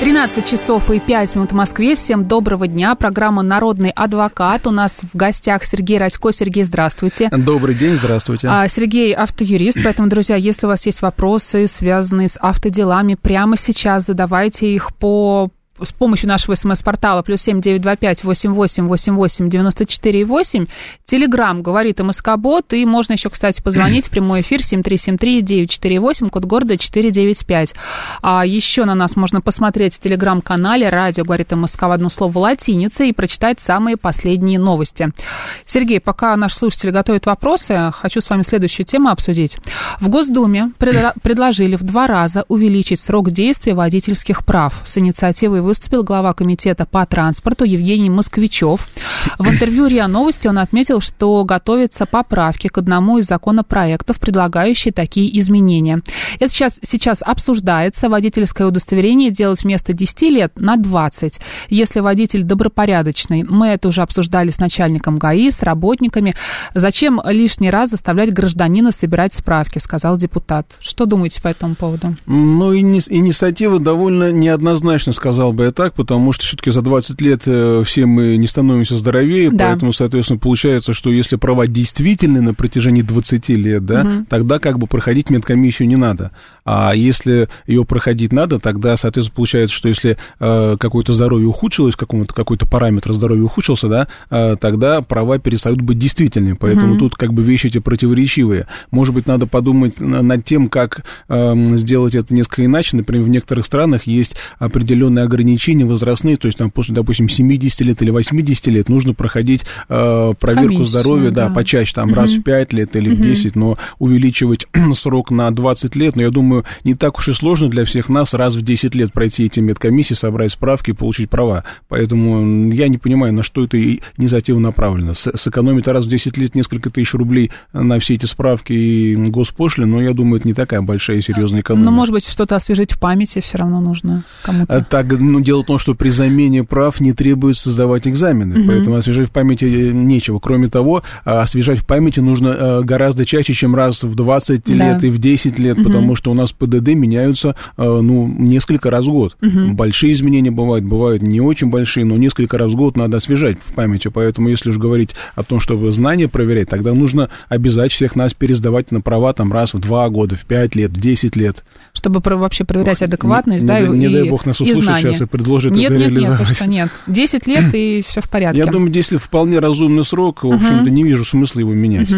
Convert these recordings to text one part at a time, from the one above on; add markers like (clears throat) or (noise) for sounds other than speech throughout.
13 часов и 5 минут в Москве. Всем доброго дня. Программа «Народный адвокат». У нас в гостях Сергей Расько. Сергей, здравствуйте. Добрый день, здравствуйте. А, Сергей автоюрист, поэтому, друзья, если у вас есть вопросы, связанные с автоделами, прямо сейчас задавайте их по с помощью нашего смс-портала плюс семь девять два пять восемь восемь восемь восемь девяносто четыре восемь. Телеграмм говорит МСК-бот, и можно еще, кстати, позвонить в прямой эфир семь три семь три девять четыре восемь, код города четыре девять пять. А еще на нас можно посмотреть в телеграм-канале радио говорит МСК в одно слово латиница и прочитать самые последние новости. Сергей, пока наши слушатели готовят вопросы, хочу с вами следующую тему обсудить. В Госдуме предложили в два раза увеличить срок действия водительских прав с инициативой выступил глава комитета по транспорту Евгений Москвичев. В интервью РИА Новости он отметил, что готовятся поправки к одному из законопроектов, предлагающие такие изменения. Это сейчас, сейчас обсуждается. Водительское удостоверение делать вместо 10 лет на 20. Если водитель добропорядочный, мы это уже обсуждали с начальником ГАИ, с работниками. Зачем лишний раз заставлять гражданина собирать справки, сказал депутат. Что думаете по этому поводу? Ну, инициатива довольно неоднозначно, сказал бы я так, потому что все-таки за 20 лет э, все мы не становимся здоровее, да. поэтому, соответственно, получается, что если права действительны на протяжении 20 лет, да, угу. тогда как бы проходить медкомиссию не надо. А если ее проходить надо, тогда, соответственно, получается, что если э, какое-то здоровье ухудшилось, какому-то какой-то параметр здоровья ухудшился, да, э, тогда права перестают быть действительными. Поэтому угу. тут как бы вещи эти противоречивые. Может быть, надо подумать над тем, как э, сделать это несколько иначе. Например, в некоторых странах есть определенные ограничения ограничения возрастные, то есть там после, допустим, 70 лет или 80 лет нужно проходить э, проверку Комиссию, здоровья, да, да, почаще, там, угу. раз в 5 лет или угу. в 10, но увеличивать (clears throat) срок на 20 лет, но я думаю, не так уж и сложно для всех нас раз в 10 лет пройти эти медкомиссии, собрать справки и получить права. Поэтому я не понимаю, на что это инициатива направлена. С сэкономить раз в 10 лет несколько тысяч рублей на все эти справки и госпошлины, но я думаю, это не такая большая и серьезная экономия. Но, может быть, что-то освежить в памяти все равно нужно кому-то. Так, ну, дело в том, что при замене прав не требуется сдавать экзамены, угу. поэтому освежать в памяти э, нечего. Кроме того, а, освежать в памяти нужно э, гораздо чаще, чем раз в 20 да. лет и в 10 лет, угу. потому что у нас ПДД меняются, э, ну, несколько раз в год. Угу. Большие изменения бывают, бывают не очень большие, но несколько раз в год надо освежать в памяти, поэтому если уж говорить о том, чтобы знания проверять, тогда нужно обязать всех нас пересдавать на права там раз в 2 года, в 5 лет, в 10 лет. Чтобы вообще проверять адекватность, не, да, не, и Не дай бог нас услышат сейчас предложат может нет, это нет, реализовать. Нет, что нет. 10 лет (clears throat) и все в порядке. Я думаю, 10 лет вполне разумный срок, в общем-то, не вижу смысла его менять.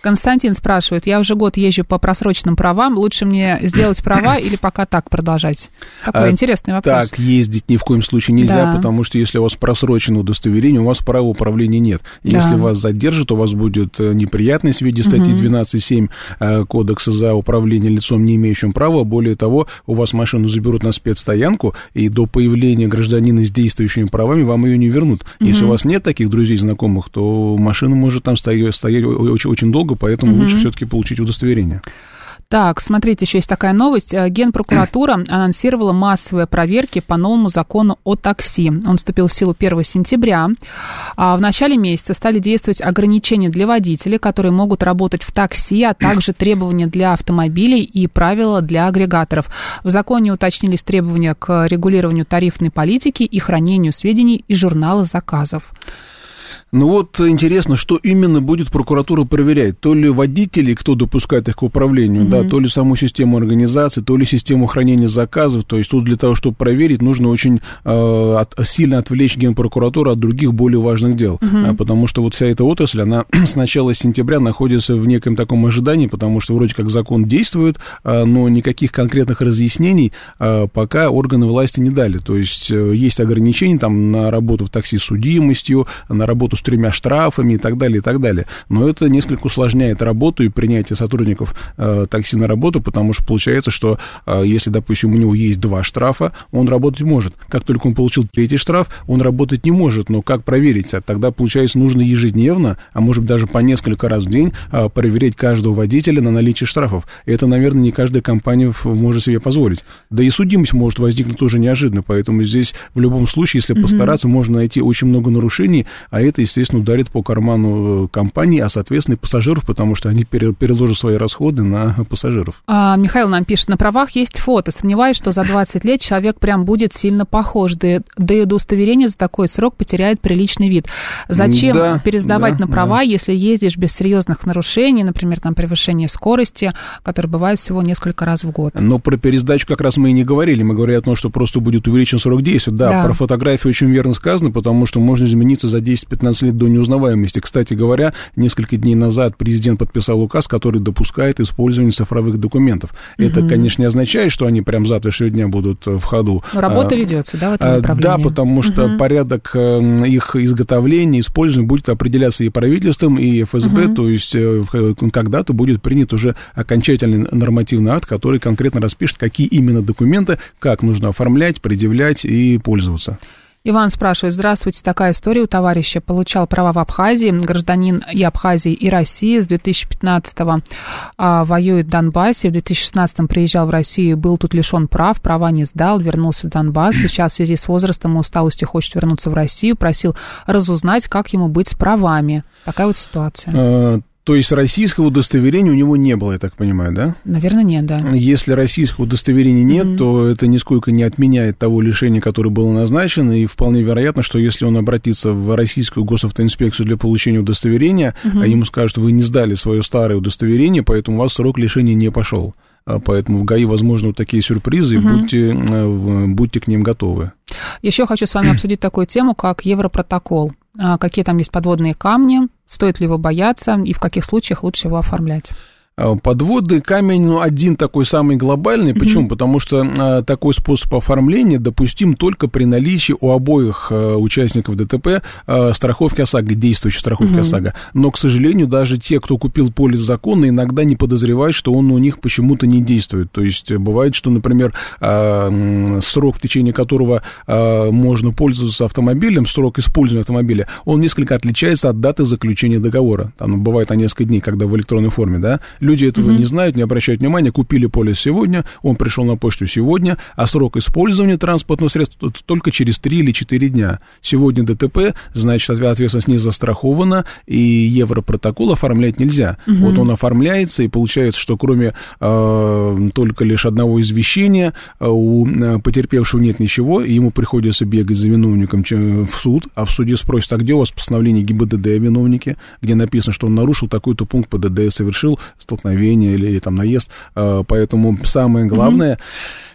Константин спрашивает, я уже год езжу по просроченным правам, лучше мне сделать права или пока так продолжать? Такой а, интересный вопрос. Так ездить ни в коем случае нельзя, да. потому что если у вас просрочено удостоверение, у вас права управления нет. Если да. вас задержат, у вас будет э, неприятность в виде статьи угу. 12.7 э, Кодекса за управление лицом, не имеющим права. Более того, у вас машину заберут на спецстоянку, и до появления гражданина гражданина с действующими правами, вам ее не вернут. Угу. Если у вас нет таких друзей, знакомых, то машина может там стоять, стоять очень, очень долго, поэтому угу. лучше все-таки получить удостоверение. Так, смотрите, еще есть такая новость. Э, Генпрокуратура (clears throat) анонсировала массовые проверки по новому закону о такси. Он вступил в силу 1 сентября. А в начале месяца стали действовать ограничения для водителей, которые могут работать в такси, а также (clears throat) требования для автомобилей и правила для агрегаторов. В законе уточнились требования к регулированию тарифной политики и хранению сведений из журнала заказов. Ну вот интересно, что именно будет прокуратура проверять? То ли водителей, кто допускает их к управлению, mm-hmm. да, то ли саму систему организации, то ли систему хранения заказов. То есть тут для того, чтобы проверить, нужно очень э, от, сильно отвлечь генпрокуратуру от других более важных дел. Mm-hmm. Потому что вот вся эта отрасль, она (clears throat) с начала сентября находится в неком таком ожидании, потому что вроде как закон действует, э, но никаких конкретных разъяснений э, пока органы власти не дали. То есть э, есть ограничения там на работу в такси с судимостью, на работу с тремя штрафами и так далее, и так далее. Но это несколько усложняет работу и принятие сотрудников э, такси на работу, потому что получается, что э, если, допустим, у него есть два штрафа, он работать может. Как только он получил третий штраф, он работать не может. Но как проверить? А тогда, получается, нужно ежедневно, а может быть даже по несколько раз в день э, проверять каждого водителя на наличие штрафов. Это, наверное, не каждая компания может себе позволить. Да и судимость может возникнуть тоже неожиданно, поэтому здесь в любом случае, если mm-hmm. постараться, можно найти очень много нарушений, а это, естественно, ударит по карману компании, а, соответственно, и пассажиров, потому что они переложат свои расходы на пассажиров. А, Михаил нам пишет, на правах есть фото. Сомневаюсь, что за 20 лет человек прям будет сильно похож. Да, да и удостоверение за такой срок потеряет приличный вид. Зачем да, пересдавать да, на права, да. если ездишь без серьезных нарушений, например, там превышение скорости, которое бывает всего несколько раз в год? Но про пересдачу как раз мы и не говорили. Мы говорили о том, что просто будет увеличен срок действия. Да, да. про фотографию очень верно сказано, потому что можно измениться за 10-15 лет до неузнаваемости. Кстати говоря, несколько дней назад президент подписал указ, который допускает использование цифровых документов. Угу. Это, конечно, не означает, что они прям завтрашнего дня будут в ходу. Но работа а, ведется, да, в этом а, направлении? Да, потому что угу. порядок э, их изготовления, использования будет определяться и правительством, и ФСБ, угу. то есть э, когда-то будет принят уже окончательный нормативный акт, который конкретно распишет, какие именно документы, как нужно оформлять, предъявлять и пользоваться. Иван спрашивает, здравствуйте, такая история у товарища. Получал права в Абхазии, гражданин и Абхазии, и России. С 2015-го а, воюет в Донбассе. В 2016-м приезжал в Россию, был тут лишен прав, права не сдал, вернулся в Донбасс. Сейчас в связи с возрастом и усталостью хочет вернуться в Россию. Просил разузнать, как ему быть с правами. Такая вот ситуация. То есть российского удостоверения у него не было, я так понимаю, да? Наверное, нет, да. Если российского удостоверения нет, mm-hmm. то это нисколько не отменяет того лишения, которое было назначено, и вполне вероятно, что если он обратится в российскую госавтоинспекцию для получения удостоверения, mm-hmm. ему скажут, вы не сдали свое старое удостоверение, поэтому у вас срок лишения не пошел. А поэтому в ГАИ возможны вот такие сюрпризы, угу. и будьте, э, будьте к ним готовы. Еще хочу с вами (clears throat) обсудить такую тему, как Европротокол. А, какие там есть подводные камни, стоит ли его бояться и в каких случаях лучше его оформлять? А, подводный камень, ну, один такой самый глобальный. Почему? Mm-hmm. Потому что а, такой способ оформления допустим только при наличии у обоих а, участников ДТП а, страховки ОСАГО, действующей страховки mm-hmm. ОСАГО. Но, к сожалению, даже те, кто купил полис законно, иногда не подозревают, что он у них почему-то не действует. То есть бывает, что, например, а, срок, в течение которого а, можно пользоваться автомобилем, срок использования автомобиля, он несколько отличается от даты заключения договора. Там бывает на несколько дней, когда в электронной форме, да, Люди этого mm-hmm. не знают, не обращают внимания, купили полис сегодня, он пришел на почту сегодня, а срок использования транспортного средства только через 3 или 4 дня. Сегодня ДТП, значит, ответственность не застрахована, и Европротокол оформлять нельзя. Mm-hmm. Вот он оформляется, и получается, что кроме э, только лишь одного извещения э, у э, потерпевшего нет ничего, и ему приходится бегать за виновником в суд, а в суде спросят, а где у вас постановление ГИБДД о виновнике, где написано, что он нарушил такой-то пункт ПДД, совершил столкновение или, или там наезд. А, поэтому самое главное... Угу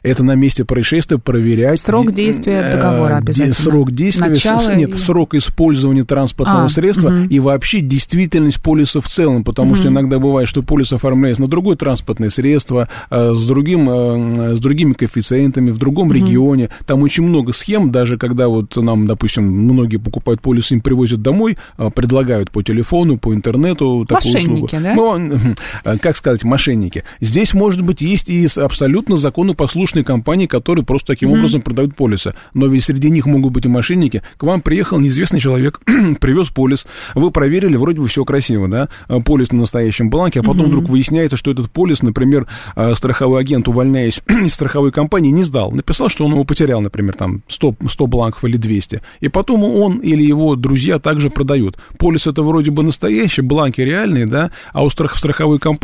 это на месте происшествия проверять. Срок действия э, договора обязательно. Срок действия, Начало нет, и... срок использования транспортного а, средства угу. и вообще действительность полиса в целом, потому угу. что иногда бывает, что полис оформляется на другое транспортное средство, э, с, другим, э, с другими коэффициентами, в другом угу. регионе. Там очень много схем, даже когда вот нам, допустим, многие покупают полис, им привозят домой, предлагают по телефону, по интернету такую мошенники, услугу. Да? Ну, (laughs) как сказать, мошенники. Здесь, может быть, есть и абсолютно законопослушные компании, которые просто таким mm-hmm. образом продают полисы. Но ведь среди них могут быть и мошенники. К вам приехал неизвестный человек, (clears throat) привез полис, вы проверили, вроде бы все красиво, да, а, полис на настоящем бланке, а потом mm-hmm. вдруг выясняется, что этот полис, например, а, страховой агент, увольняясь (clears throat) из страховой компании, не сдал. Написал, что он его потерял, например, там 100, 100 бланков или 200. И потом он или его друзья также продают. Полис это вроде бы настоящий, бланки реальные, да, а у страх, страховой компании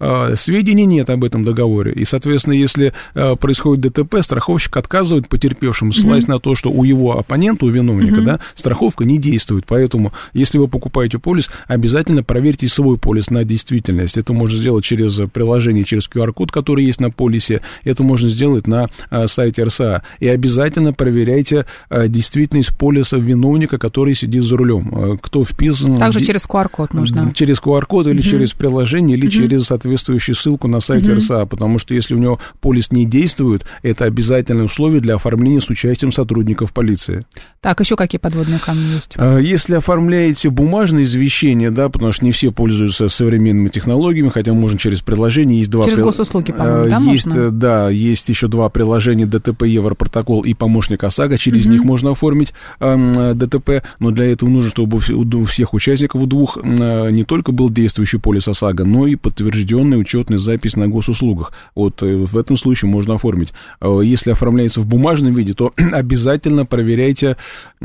э, сведений нет об этом договоре. И, соответственно, если э, происходит ДТП, страховщик отказывает потерпевшему, ссылаясь mm-hmm. на то, что у его оппонента, у виновника, mm-hmm. да, страховка не действует. Поэтому, если вы покупаете полис, обязательно проверьте свой полис на действительность. Это можно сделать через приложение, через QR-код, который есть на полисе. Это можно сделать на а, сайте РСА. И обязательно проверяйте а, действительность полиса виновника, который сидит за рулем. А, кто вписан... Также через QR-код можно. Через QR-код или mm-hmm. через приложение, или через соответствующую ссылку на сайте РСА, потому что если у него полис не действует, это обязательное условие для оформления с участием сотрудников полиции. Так, еще какие подводные камни есть? А, если оформляете бумажное извещение, да, потому что не все пользуются современными технологиями, хотя можно через приложение, есть два... Через госуслуги, по-моему, да, есть, можно? Да, есть еще два приложения ДТП Европротокол и помощник ОСАГО, через них можно оформить э, ДТП, но для этого нужно, чтобы у всех участников у двух э, не только был действующий полис ОСАГО, но и подтвержденная учетная запись на госуслугах. Вот э, в этом случае можно оформить. Э, если оформляется в бумажном виде, то (clears throat) обязательно проверяйте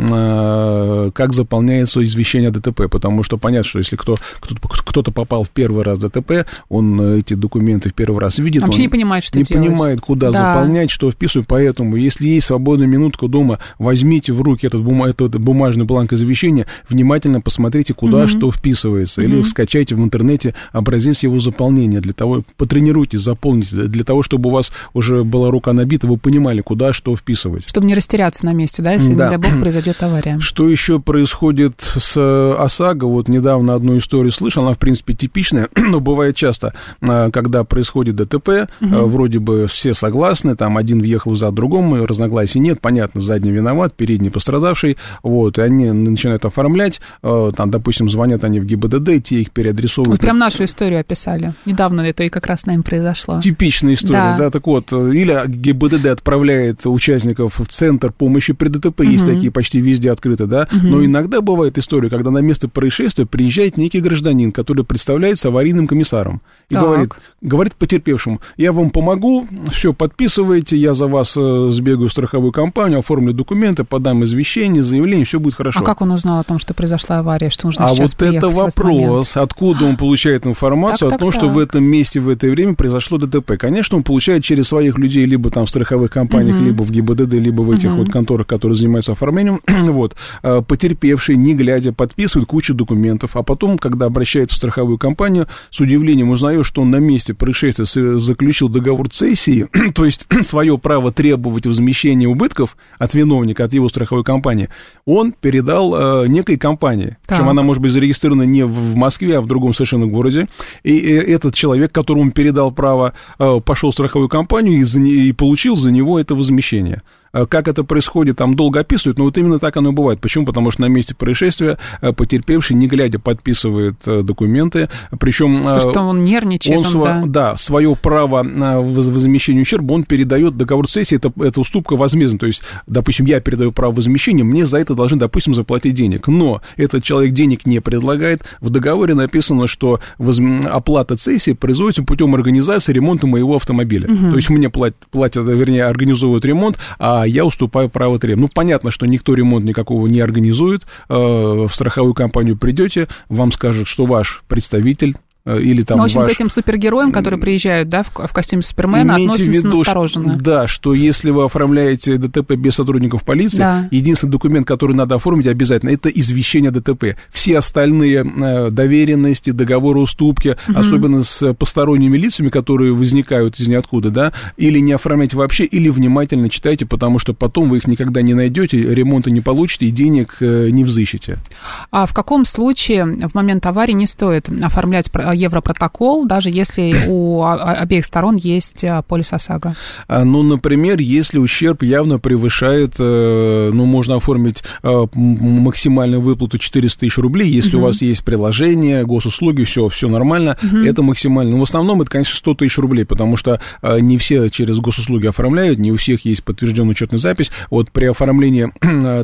Э, как заполняется извещение о ДТП, потому что понятно, что если кто, кто-то, кто-то попал в первый раз в ДТП, он э, эти документы в первый раз видит, Вообще он не понимает, что не делать. понимает, куда да. заполнять, что вписывать, поэтому если есть свободная минутка дома, возьмите в руки этот, бум... этот бумажный бланк извещения, внимательно посмотрите, куда угу. что вписывается, угу. или скачайте в интернете образец его заполнения, для того, потренируйтесь, заполните, для того, чтобы у вас уже была рука набита, вы понимали, куда что вписывать. Чтобы не растеряться на месте, да, если, да. не дай бог, произойдет авария. (clears throat) Что еще происходит с э, ОСАГО? Вот недавно одну историю слышал, она, в принципе, типичная, (clears throat) но бывает часто, э, когда происходит ДТП, угу. вроде бы все согласны, там один въехал за другому, разногласий нет, понятно, задний виноват, передний пострадавший, вот, и они начинают оформлять, там, допустим, звонят они в ГИБДД, те их переадресовывают. Вот прям нашу историю описали. Недавно это и как раз с нами произошло. Типичная история, да, да так вот, или ГИБДД отправляет участников в Центр помощи при ДТП, угу. есть такие почти везде открыто, да, угу. но иногда бывает история, когда на место происшествия приезжает некий гражданин, который представляется аварийным комиссаром и так. говорит, говорит потерпевшему, я вам помогу, все, подписывайте, я за вас э, сбегаю в страховую компанию, оформлю документы, подам извещение, заявление, все будет хорошо. А как он узнал о том, что произошла авария, что нужно А вот это вопрос, откуда он получает информацию так, о том, так, что так. в этом месте, в это время произошло ДТП. Конечно, он получает через своих людей, либо там в страховых компаниях, угу. либо в ГИБДД, либо в этих угу. вот конторах, которые занимаются оформлением, (clears throat) вот, э, потерпевший, не глядя, подписывает кучу документов, а потом, когда обращается в страховую компанию, с удивлением узнает, что он на месте происшествия заключил договор цессии, (clears throat) то есть (clears throat) свое право требовать возмещения убытков от виновника, от его страховой компании, он передал э, некой компании. Так. Причем она может быть зарегистрирована не в Москве, а в другом совершенно городе. И, этот человек, которому передал право, э, пошел в страховую компанию и, за, и получил за него это возмещение. Э, как это происходит, там долго описывают, но вот именно так оно бывает. Почему? Потому что на месте происшествия э, потерпевший, не глядя, подписывает э, документы, причем... То, что он нервничает. Он, сво, да. да, свое право на возмещение ущерба, он передает договор цессии, это, это уступка возмездна. То есть, допустим, я передаю право возмещения, мне за это должны, допустим, заплатить денег. Но этот человек денег не предлагает. В договоре написано, что возм... оплата цессии производится путем организации ремонта моего автомобиля. Угу. То есть мне платят, платят, вернее, организовывают ремонт, а а я уступаю право требования. Ну, понятно, что никто ремонт никакого не организует. Э, в страховую компанию придете, вам скажут, что ваш представитель или там ну, в общем, ваш... к этим супергероям, которые приезжают, да, в, в костюме Супермена, Имейте относимся виду, настороженно. Что, да, что если вы оформляете ДТП без сотрудников полиции, да. единственный документ, который надо оформить обязательно, это извещение ДТП. Все остальные э, доверенности, договоры уступки, угу. особенно с посторонними лицами, которые возникают из ниоткуда, да, или не оформляйте вообще, или внимательно читайте, потому что потом вы их никогда не найдете, ремонта не получите и денег э, не взыщете. А в каком случае в момент аварии не стоит оформлять Европротокол, даже если у обеих сторон есть э, полис ОСАГО? А, ну, например, если ущерб явно превышает, э, ну, можно оформить э, максимальную выплату 400 тысяч рублей, если угу. у вас есть приложение, госуслуги, все, все нормально, угу. это максимально. Но в основном это, конечно, 100 тысяч рублей, потому что не все через госуслуги оформляют, не у всех есть подтвержденная учетная запись. Вот при оформлении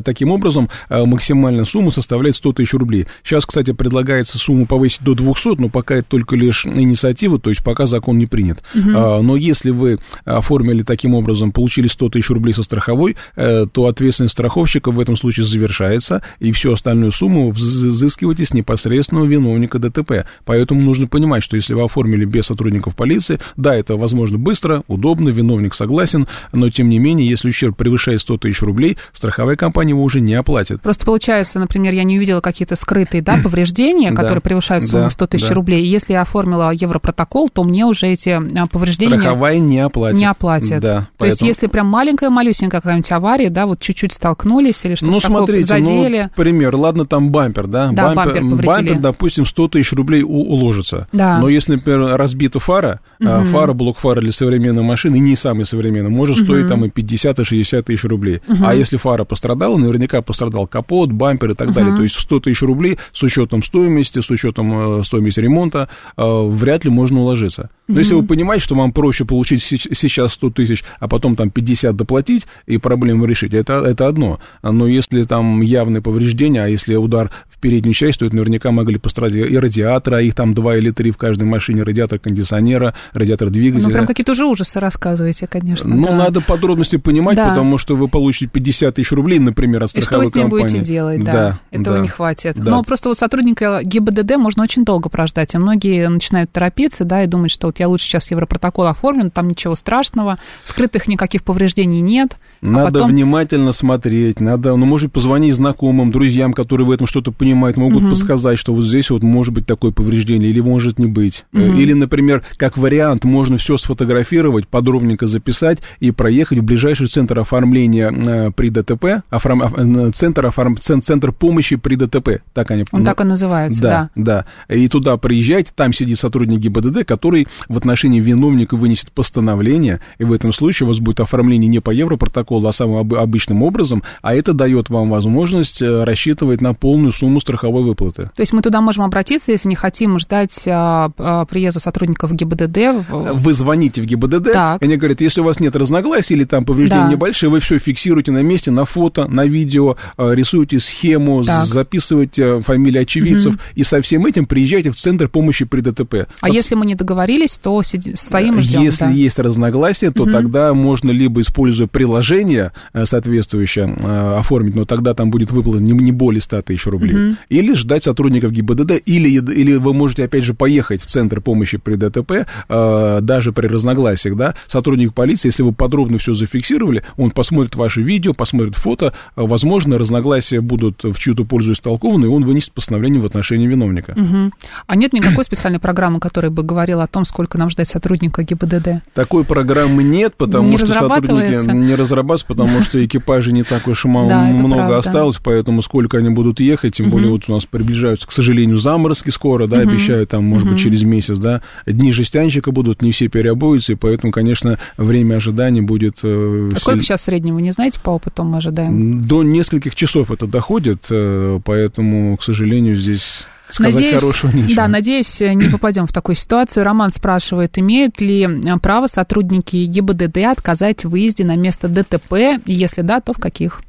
(clears throat) таким образом максимальная сумма составляет 100 тысяч рублей. Сейчас, кстати, предлагается сумму повысить до 200, но пока это только лишь инициатива, то есть пока закон не принят. Угу. А, но если вы оформили таким образом, получили 100 тысяч рублей со страховой, э, то ответственность страховщика в этом случае завершается, и всю остальную сумму взыскиваете с непосредственного виновника ДТП. Поэтому нужно понимать, что если вы оформили без сотрудников полиции, да, это возможно быстро, удобно, виновник согласен, но тем не менее, если ущерб превышает 100 тысяч рублей, страховая компания его уже не оплатит. Просто получается, например, я не увидела какие-то скрытые да, повреждения, которые превышают сумму 100 тысяч рублей, если я оформила европротокол, то мне уже эти а, повреждения... Страховая не оплатит. Не оплатит. Да, то поэтому... есть, если прям маленькая, малюсенькая какая-нибудь авария, да, вот чуть-чуть столкнулись или что-то ну, такое смотрите, ну, задели... Ну, пример, ладно, там бампер, да? Да, бампер, бампер, бампер допустим, 100 тысяч рублей уложится. Да. Но если, например, разбита фара, угу. фара, блок фара для современной машины, не самый современный, может угу. стоить там и 50, и 60 тысяч рублей. Угу. А если фара пострадала, наверняка пострадал капот, бампер и так угу. далее. То есть 100 тысяч рублей с учетом стоимости, с учетом э, стоимости ремонта, э, вряд ли можно уложиться. Но mm-hmm. если вы понимаете, что вам проще получить сейчас 100 тысяч, а потом там 50 доплатить и проблему решить, это, это одно. Но если там явные повреждения, а если удар в переднюю часть, то это наверняка могли пострадать и радиаторы, а их там два или три в каждой машине, радиатор кондиционера, радиатор двигателя. Ну, прям какие-то уже ужасы рассказываете, конечно. Ну, да. надо подробности понимать, да. потому что вы получите 50 тысяч рублей, например, от страховой компании. И что вы с ним будете делать, да. да Этого да, не хватит. Да. Но просто вот сотрудника ГИБДД можно очень долго прождать, и многие начинают торопиться, да, и думать, что вот я лучше сейчас Европротокол оформлен, там ничего страшного, скрытых никаких повреждений нет. А надо а потом... внимательно смотреть, надо, ну, может, позвонить знакомым, друзьям, которые в этом что-то понимают, могут угу. подсказать, что вот здесь вот может быть такое повреждение или может не быть. Угу. Или, например, как вариант, можно все сфотографировать, подробненько записать и проехать в ближайший центр оформления э, при ДТП, оформ... Э, центр, оформ... центр помощи при ДТП, так они... Он ну, так и называется, да. Да, да. И туда приезжайте, там сидит сотрудник ГИБДД, который в отношении виновника вынесет постановление, и в этом случае у вас будет оформление не по европротоколу, а самым обычным образом, а это дает вам возможность э, рассчитывать на полную сумму страховой выплаты. То есть мы туда можем обратиться, если не хотим ждать а, а, приезда сотрудников ГИБДД? Вы звоните в ГИБДД, так. они говорят, если у вас нет разногласий или там повреждения да. небольшие, вы все фиксируете на месте, на фото, на видео, э, рисуете схему, так. записываете фамилии очевидцев, угу. и со всем этим приезжайте в Центр помощи при ДТП. А Соц... если мы не договорились, то стоим и ждем? Если да. есть разногласия, то угу. тогда можно либо, используя приложение э, соответствующее, э, оформить, но тогда там будет выплата не, не более 100 тысяч рублей, угу. или ждать сотрудников ГИБДД, или, или вы можете, опять же, поехать в Центр помощи при ДТП, э, даже при разногласиях, да, сотрудник полиции, если вы подробно все зафиксировали, он посмотрит ваше видео, посмотрит фото, возможно, разногласия будут в чью-то пользу истолкованы, и он вынесет постановление в отношении виновника. Угу. А нет никакой специальной программы, которая бы говорила о том, сколько нам ждать сотрудника ГИБДД? Такой программы нет, потому не что сотрудники не разрабатываются, потому что экипажей не так уж и много осталось, поэтому сколько они будут ехать, тем более вот у нас приближаются, к сожалению, заморозки скоро, да, обещают там, может быть, через месяц, да, дни жестянщика будут, не все переобуются, и поэтому, конечно, время ожидания будет... А сколько сейчас среднего, не знаете, по опыту мы ожидаем? До нескольких часов это доходит, э, поэтому, к сожалению, здесь сказать надеюсь, хорошего нечего. Да, надеюсь, не (clears throat) попадем в такую ситуацию. Роман спрашивает, имеют ли э, право сотрудники ГИБДД отказать в выезде на место ДТП? Если да, то в каких?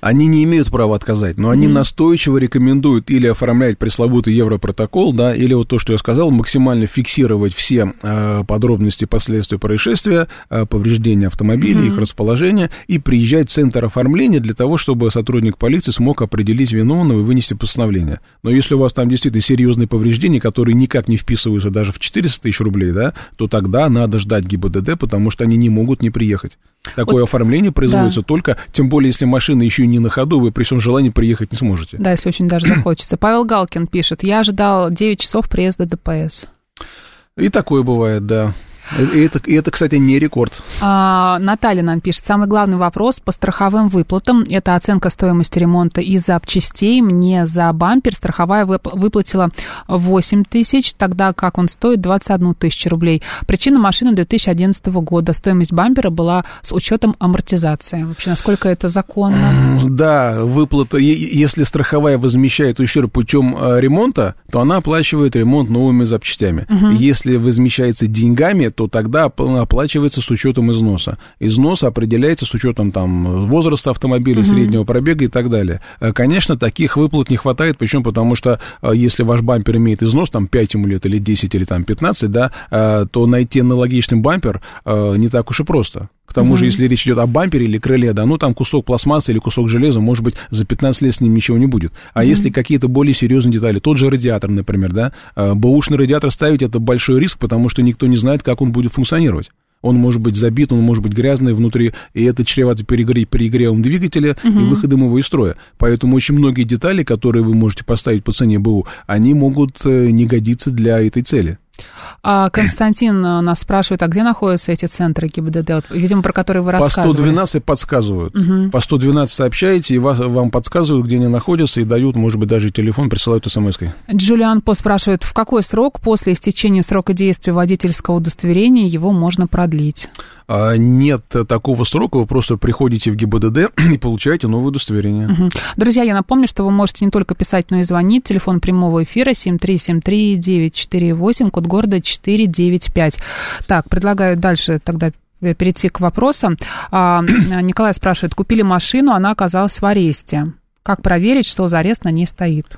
Они не имеют права отказать, но они mm-hmm. настойчиво рекомендуют или оформлять пресловутый европротокол, да, или вот то, что я сказал, максимально фиксировать все э, подробности последствий происшествия, э, повреждения автомобиля, mm-hmm. их расположения, и приезжать в центр оформления для того, чтобы сотрудник полиции смог определить виновного и вынести постановление. Но если у вас там действительно серьезные повреждения, которые никак не вписываются даже в 400 тысяч рублей, да, то тогда надо ждать ГИБДД, потому что они не могут не приехать. Такое вот, оформление производится да. только, тем более, если машина еще не на ходу, вы при всем желании приехать не сможете. Да, если очень даже (clears throat) захочется. Павел Галкин пишет, я ожидал 9 часов приезда ДПС. И такое бывает, да. И это, и это, кстати, не рекорд. А, Наталья нам пишет, самый главный вопрос по страховым выплатам. Это оценка стоимости ремонта и запчастей. Мне за бампер страховая выплатила 8 тысяч, тогда как он стоит 21 тысячу рублей. Причина машины 2011 года. Стоимость бампера была с учетом амортизации. Вообще, насколько это законно? Да, выплата, если страховая возмещает ущерб путем э, ремонта, то она оплачивает ремонт новыми запчастями. Угу. Если возмещается деньгами, то тогда оплачивается с учетом износа. Износ определяется с учетом там, возраста автомобиля, угу. среднего пробега и так далее. Э, конечно, таких выплат не хватает, почему? Потому что э, если ваш бампер имеет износ, там, 5 ему лет или 10 или там 15, да, э, то найти аналогичный бампер не так уж и просто. К тому mm-hmm. же, если речь идет о бампере или крыле, да, ну там кусок пластмассы или кусок железа, может быть, за 15 лет с ним ничего не будет. А mm-hmm. если какие-то более серьезные детали, тот же радиатор, например, да, бэушный радиатор ставить это большой риск, потому что никто не знает, как он будет функционировать. он может быть забит, он может быть грязный внутри, и это чревато перегре, перегревом двигателя угу. и выходом его из строя. Поэтому очень многие детали, которые вы можете поставить по цене БУ, они могут э, не годиться для этой цели. А Константин э, нас спрашивает, а где находятся эти центры ГИБДД, вот, видимо, про которые вы рассказывали? По 112 подсказывают. Угу. По 112 сообщаете, и вас, вам подсказывают, где они находятся, и дают, может быть, даже телефон, присылают смс-кой. Джулиан По спрашивает, в какой срок после истечения срока действия водительского удостоверения его можно продлить? А, нет такого срока, вы просто приходите в ГИБДД (clears throat) и получаете новое удостоверение. Угу. Друзья, я напомню, что вы можете не только писать, но и звонить. Телефон прямого эфира 7373948, код города 495. Так, предлагаю дальше тогда перейти к вопросам. А, (clears throat) Николай спрашивает, купили машину, она оказалась в аресте. Как проверить, что за арест на ней стоит?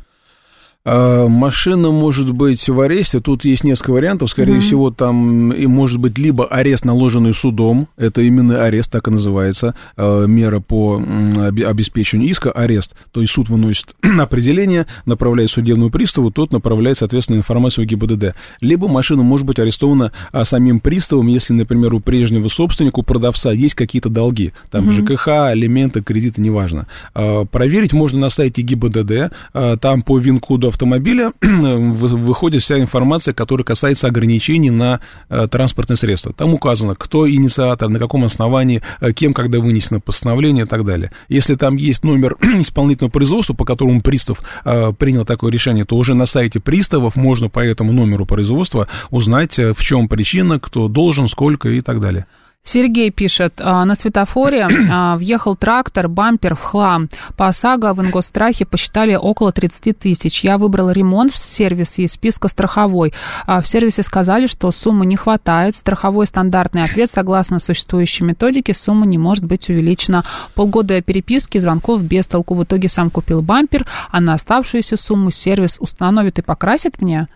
А, машина может быть в аресте. Тут есть несколько вариантов. Скорее mm-hmm. всего, там и может быть либо арест, наложенный судом. Это именно арест, так и называется. А, мера по обеспечению иска, арест. То есть суд выносит (clears throat) определение, направляет судебную приставу, тот направляет, соответственно, информацию в ГИБДД. Либо машина может быть арестована а, самим приставом, если, например, у прежнего собственника, у продавца есть какие-то долги. Там mm-hmm. ЖКХ, алименты, кредиты, неважно. Проверить можно на сайте ГИБДД. Там по ВИН-коду автомобиля (clears throat) выходит вся информация, которая касается ограничений на э, транспортные средства. Там указано, кто инициатор, на каком основании, э, кем, когда вынесено постановление и так далее. Если там есть номер (clears throat) исполнительного производства, по которому пристав э, принял такое решение, то уже на сайте приставов можно по этому номеру производства узнать, в чем причина, кто должен, сколько и так далее. Сергей пишет, «А, на светофоре (clears throat) а, въехал трактор, бампер в хлам. По ОСАГО в Ингосстрахе посчитали около 30 тысяч. Я выбрал ремонт в сервисе из списка страховой. А, в сервисе сказали, что суммы не хватает. Страховой стандартный ответ, согласно существующей методике, сумма не может быть увеличена. Полгода переписки, звонков без толку. В итоге сам купил бампер, а на оставшуюся сумму сервис установит и покрасит мне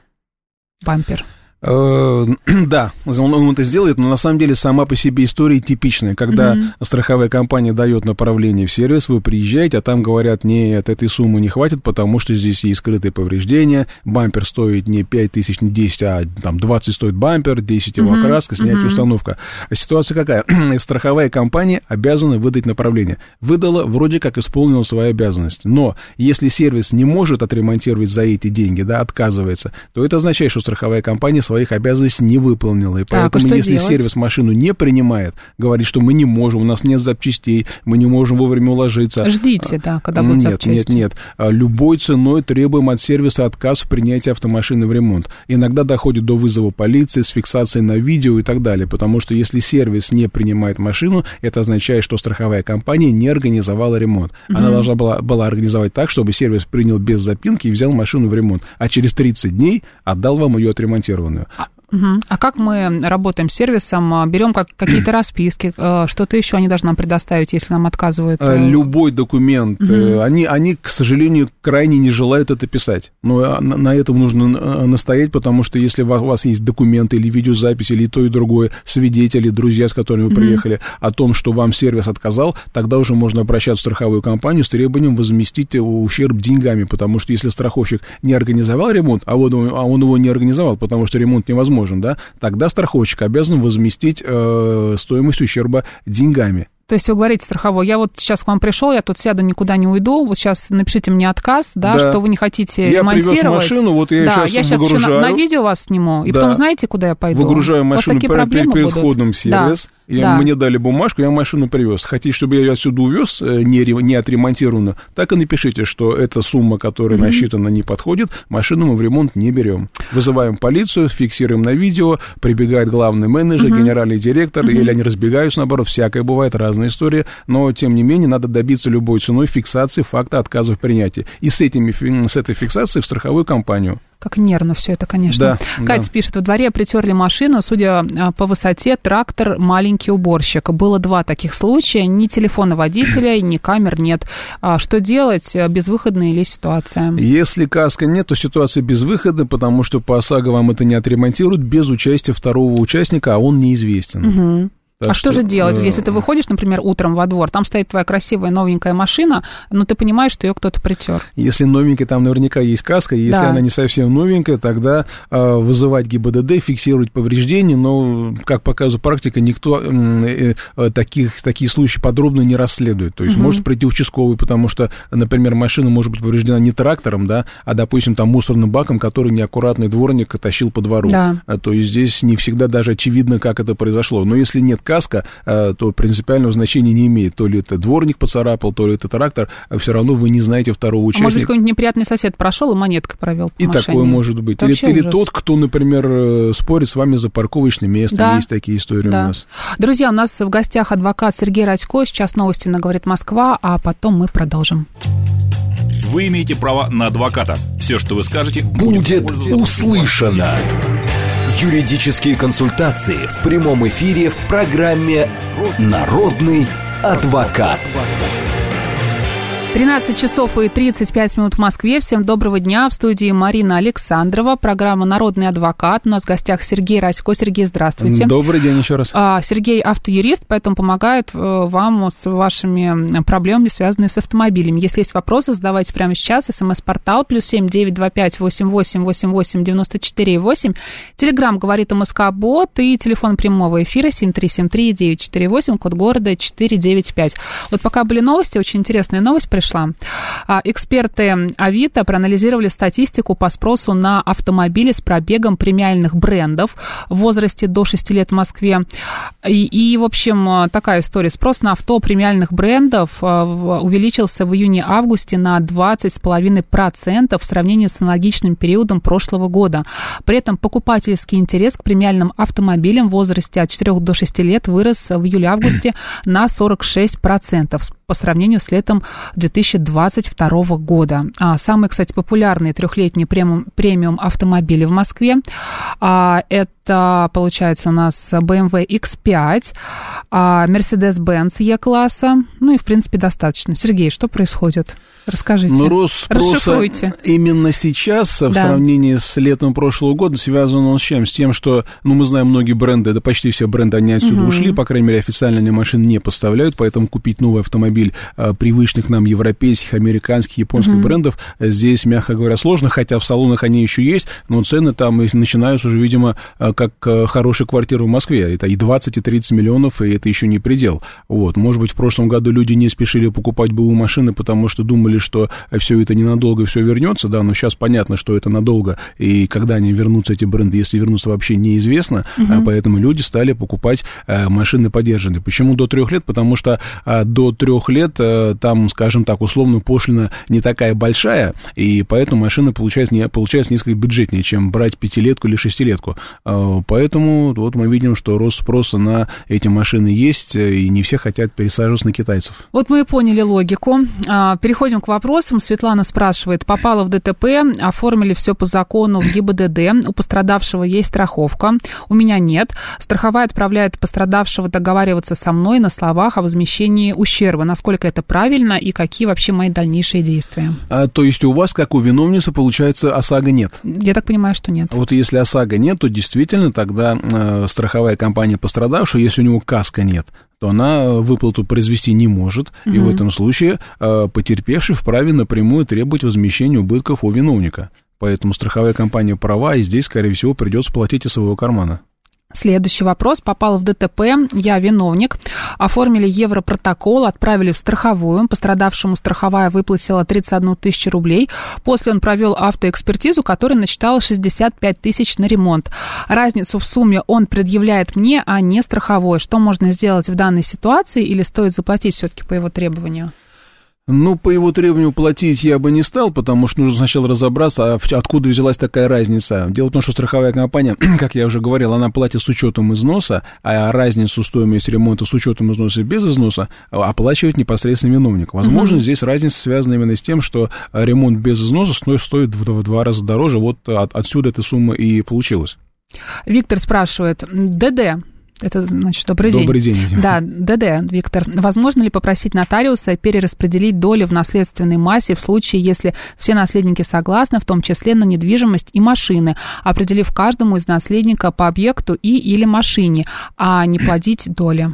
бампер. Э, (clears throat) да, он это сделает, но на самом деле сама по себе история типичная. Когда mm-hmm. страховая компания дает направление в сервис, вы приезжаете, а там говорят, нет, этой суммы не хватит, потому что здесь есть скрытые повреждения, бампер стоит не 5 тысяч, не 10, а там 20 стоит бампер, 10 его mm-hmm. окраска, снятие mm-hmm. установка. Ситуация какая? (clears throat) Страховая компания обязана выдать направление. Выдала, вроде как исполнила свои обязанности. Но если сервис не может отремонтировать за эти деньги, да, отказывается, то это означает, что страховая компания своих обязанностей не выполнила. И так, поэтому, а если делать? сервис машину не принимает, говорит, что мы не можем, у нас нет запчастей, мы не можем вовремя уложиться. Ждите, да, когда будут нет, запчасти. Нет, нет, нет. Любой ценой требуем от сервиса отказ в принятии автомашины в ремонт. Иногда доходит до вызова полиции с фиксацией на видео и так далее, потому что если сервис не принимает машину, это означает, что страховая компания не организовала ремонт. Она угу. должна была, была организовать так, чтобы сервис принял без запинки и взял машину в ремонт, а через 30 дней отдал вам ее отремонтированную. 아, Угу. А как мы работаем с сервисом? А, Берем как, какие-то (clears throat) расписки, э, что-то еще они должны нам предоставить, если нам отказывают? Э, любой документ. Угу. Они, они, к сожалению, крайне не желают это писать. Но на, на этом нужно настоять, потому что если у вас, есть документы или видеозапись, или то и другое, свидетели, друзья, с которыми вы угу. приехали, о том, что вам сервис отказал, тогда уже можно обращаться в страховую компанию с требованием возместить ущерб деньгами, потому что если страховщик не организовал ремонт, а, вот, а он его не организовал, потому что ремонт невозможно, возможен, да, тогда страховщик обязан возместить э, стоимость ущерба деньгами. То есть вы говорите страховой, я вот сейчас к вам пришел, я тут сяду, никуда не уйду, вот сейчас напишите мне отказ, да, да. что вы не хотите я ремонтировать. Я привез машину, вот я да, сейчас я сейчас выгружаю. еще на, на видео вас сниму, и да. потом знаете, куда я пойду? Выгружаю машину по исходным сервис. Да и да. мне дали бумажку, я машину привез. Хотите, чтобы я ее отсюда увез, э, не, не отремонтированную, так и напишите, что эта сумма, которая mm-hmm. насчитана, не подходит, машину мы в ремонт не берем. Вызываем полицию, фиксируем на видео, прибегает главный менеджер, mm-hmm. генеральный директор, mm-hmm. или они разбегаются, наоборот, всякое бывает, разная история, но, тем не менее, надо добиться любой ценой фиксации факта отказа в принятии. И с, этими, с этой фиксацией в страховую компанию. Как нервно все это, конечно. Да, Катя да. пишет, во дворе притерли машину, судя а, по высоте, трактор маленький уборщик. Было два таких случая, ни телефона водителя, ни камер нет. А что делать? Безвыходная или ситуация? Если каска нет, то ситуация безвыходная, потому что по ОСАГО вам это не отремонтируют без участия второго участника, а он неизвестен. Угу. Так а что, что же делать, э... если ты выходишь, например, утром во двор, там стоит твоя красивая новенькая машина, но ты понимаешь, что ее кто-то притер? Если новенькая, там наверняка есть каска, если да. она не совсем новенькая, тогда э, вызывать ГИБДД, фиксировать повреждения, но, как показывает практика, никто э, э, таких, такие случаи подробно не расследует. То есть угу. может прийти участковый, потому что, например, машина может быть повреждена не трактором, да, а, допустим, там мусорным баком, который неаккуратный дворник тащил по двору. Да. А, то есть здесь не всегда даже очевидно, как это произошло. Но если нет каска, э, то принципиального значения не имеет. То ли это дворник поцарапал, то ли это трактор, а все равно вы не знаете второго участника. А может быть, какой-нибудь неприятный сосед прошел и монеткой провел И машине. такое может быть. или, или тот, кто, например, э, спорит с вами за парковочное место. Да. Есть такие истории да. у нас. Друзья, у нас в гостях адвокат Сергей Радько. Сейчас новости на «Говорит Москва», а потом мы продолжим. Вы имеете право на адвоката. Все, что вы скажете, будет, будет услышано. Юридические консультации в прямом эфире в программе «Народный адвокат». 13 часов и 35 минут в Москве. Всем доброго дня. В студии Марина Александрова, программа «Народный адвокат». У нас в гостях Сергей Расько. Сергей, здравствуйте. Добрый день еще раз. А, Сергей автоюрист, поэтому помогает э, вам с вашими проблемами, связанными с автомобилями. Если есть вопросы, задавайте прямо сейчас. СМС-портал плюс семь девять два пять восемь восемь восемь восемь девяносто четыре восемь. Телеграмм говорит МСК Бот и телефон прямого эфира семь три семь три девять четыре восемь, код города четыре девять пять. Вот пока были новости, очень интересная новость пришла. А, эксперты Авито проанализировали статистику по спросу на автомобили с пробегом премиальных брендов в возрасте до 6 лет в Москве. И, и в общем, такая история. Спрос на авто премиальных брендов а, увеличился в июне-августе на 20,5% в сравнении с аналогичным периодом прошлого года. При этом покупательский интерес к премиальным автомобилям в возрасте от 4 до 6 лет вырос в июле-августе (clears throat) на 46% по сравнению с летом 2022 года. А самые, кстати, популярные трехлетние премиум, премиум автомобили в Москве а, это, получается, у нас BMW X5, а, Mercedes-Benz E-класса, ну и, в принципе, достаточно. Сергей, что происходит? Расскажите. Ну, рост спроса именно сейчас, в да. сравнении с летом прошлого года, связан он с чем? С тем, что, ну, мы знаем многие бренды, да почти все бренды, они отсюда угу. ушли, по крайней мере, официально они машин не поставляют, поэтому купить новый автомобиль а, привычных нам европейских, американских, японских угу. брендов здесь, мягко говоря, сложно, хотя в салонах они еще есть, но цены там начинаются уже, видимо, а, как а, хорошая квартира в Москве. Это и 20, и 30 миллионов, и это еще не предел. Вот. Может быть, в прошлом году люди не спешили покупать БУ машины, потому что думали, что все это ненадолго, все вернется, да, но сейчас понятно, что это надолго, и когда они вернутся, эти бренды, если вернутся, вообще неизвестно, угу. поэтому люди стали покупать э, машины подержанные. Почему до трех лет? Потому что а, до трех лет э, там, скажем так, условно пошлина не такая большая, и поэтому машина получается, не, получается несколько бюджетнее, чем брать пятилетку или шестилетку. А, поэтому вот мы видим, что рост спроса на эти машины есть, и не все хотят пересаживаться на китайцев. Вот мы и поняли логику. Переходим к вопросам. Светлана спрашивает, попала в ДТП, оформили все по закону в ГИБДД, у пострадавшего есть страховка, у меня нет. Страховая отправляет пострадавшего договариваться со мной на словах о возмещении ущерба. Насколько это правильно и какие вообще мои дальнейшие действия? А, то есть у вас, как у виновницы, получается, ОСАГО нет? Я так понимаю, что нет. Вот если ОСАГО нет, то действительно тогда э, страховая компания пострадавшего, если у него каска нет, то она выплату произвести не может, угу. и в этом случае э, потерпевший вправе напрямую требовать возмещения убытков у виновника. Поэтому страховая компания права, и здесь, скорее всего, придется платить из своего кармана. Следующий вопрос. Попал в ДТП, я виновник. Оформили европротокол, отправили в страховую. Пострадавшему страховая выплатила 31 тысячу рублей. После он провел автоэкспертизу, которая насчитала 65 тысяч на ремонт. Разницу в сумме он предъявляет мне, а не страховой. Что можно сделать в данной ситуации или стоит заплатить все-таки по его требованию? Ну, по его требованию платить я бы не стал, потому что нужно сначала разобраться, а откуда взялась такая разница. Дело в том, что страховая компания, (clears throat) как я уже говорил, она платит с учетом износа, а разницу стоимости ремонта с учетом износа и без износа оплачивает непосредственно виновник. Возможно, угу. здесь разница связана именно с тем, что ремонт без износа стоит в, два раза дороже. Вот от, отсюда эта сумма и получилась. Виктор спрашивает, ДД Это значит добрый день. Добрый день. Да, ДД, Виктор. Возможно ли попросить нотариуса перераспределить доли в наследственной массе в случае, если все наследники согласны, в том числе на недвижимость и машины, определив каждому из наследника по объекту и или машине, а не плодить доли?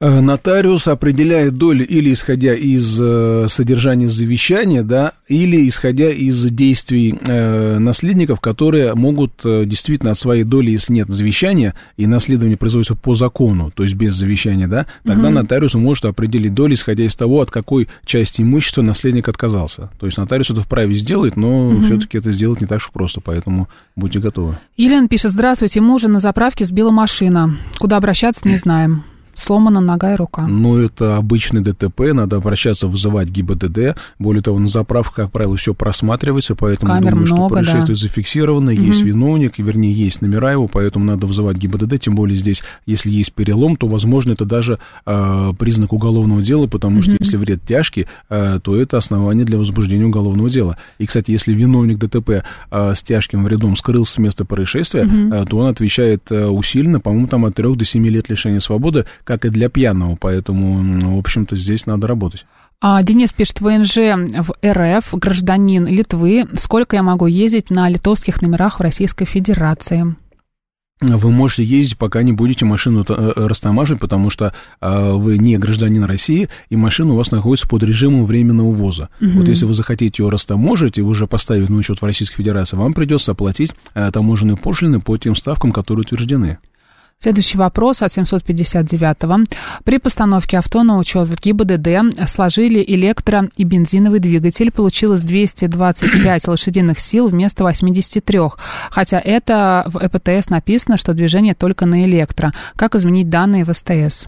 Э, нотариус определяет доли или исходя из э, содержания завещания, да, или исходя из действий э, наследников, которые могут э, действительно от своей доли, если нет завещания, и наследование производится по закону, то есть без завещания, да, тогда угу. нотариус может определить доли, исходя из того, от какой части имущества наследник отказался. То есть нотариус это вправе сделать, но угу. все-таки это сделать не так уж просто, поэтому будьте готовы. Елена пишет, здравствуйте, мужа на заправке сбила машина. Куда обращаться, не (clears throat) знаем сломана нога и рука. Ну, это обычный ДТП, надо обращаться, вызывать ГИБДД. Более того, на заправках, как правило, все просматривается, поэтому Камер думаю, много, что происшествие да. зафиксировано, угу. есть виновник, вернее, есть номера его, поэтому надо вызывать ГИБДД, тем более здесь, если есть перелом, то, возможно, это даже э, признак уголовного дела, потому угу. что если вред тяжкий, э, то это основание для возбуждения уголовного дела. И, кстати, если виновник ДТП э, с тяжким вредом скрылся с места происшествия, угу. э, то он отвечает э, усиленно, по-моему, там от 3 до 7 лет лишения свободы, как и для пьяного, поэтому, в общем-то, здесь надо работать. А, Денис пишет, ВНЖ в РФ, гражданин Литвы. Сколько я могу ездить на литовских номерах в Российской Федерации? вы можете ездить, пока не будете машину э, растамаживать, потому что э, вы не гражданин России, и машина у вас находится под режимом временного ввоза. Угу. Вот если вы захотите ее растаможить и уже поставить на учет в Российской Федерации, вам придется оплатить э, таможенные пошлины по тем ставкам, которые утверждены. Следующий вопрос от 759-го. При постановке авто на учет в ГИБДД сложили электро- и бензиновый двигатель. Получилось 225 (coughs) лошадиных сил вместо 83. Хотя это в ЭПТС написано, что движение только на электро. Как изменить данные в СТС?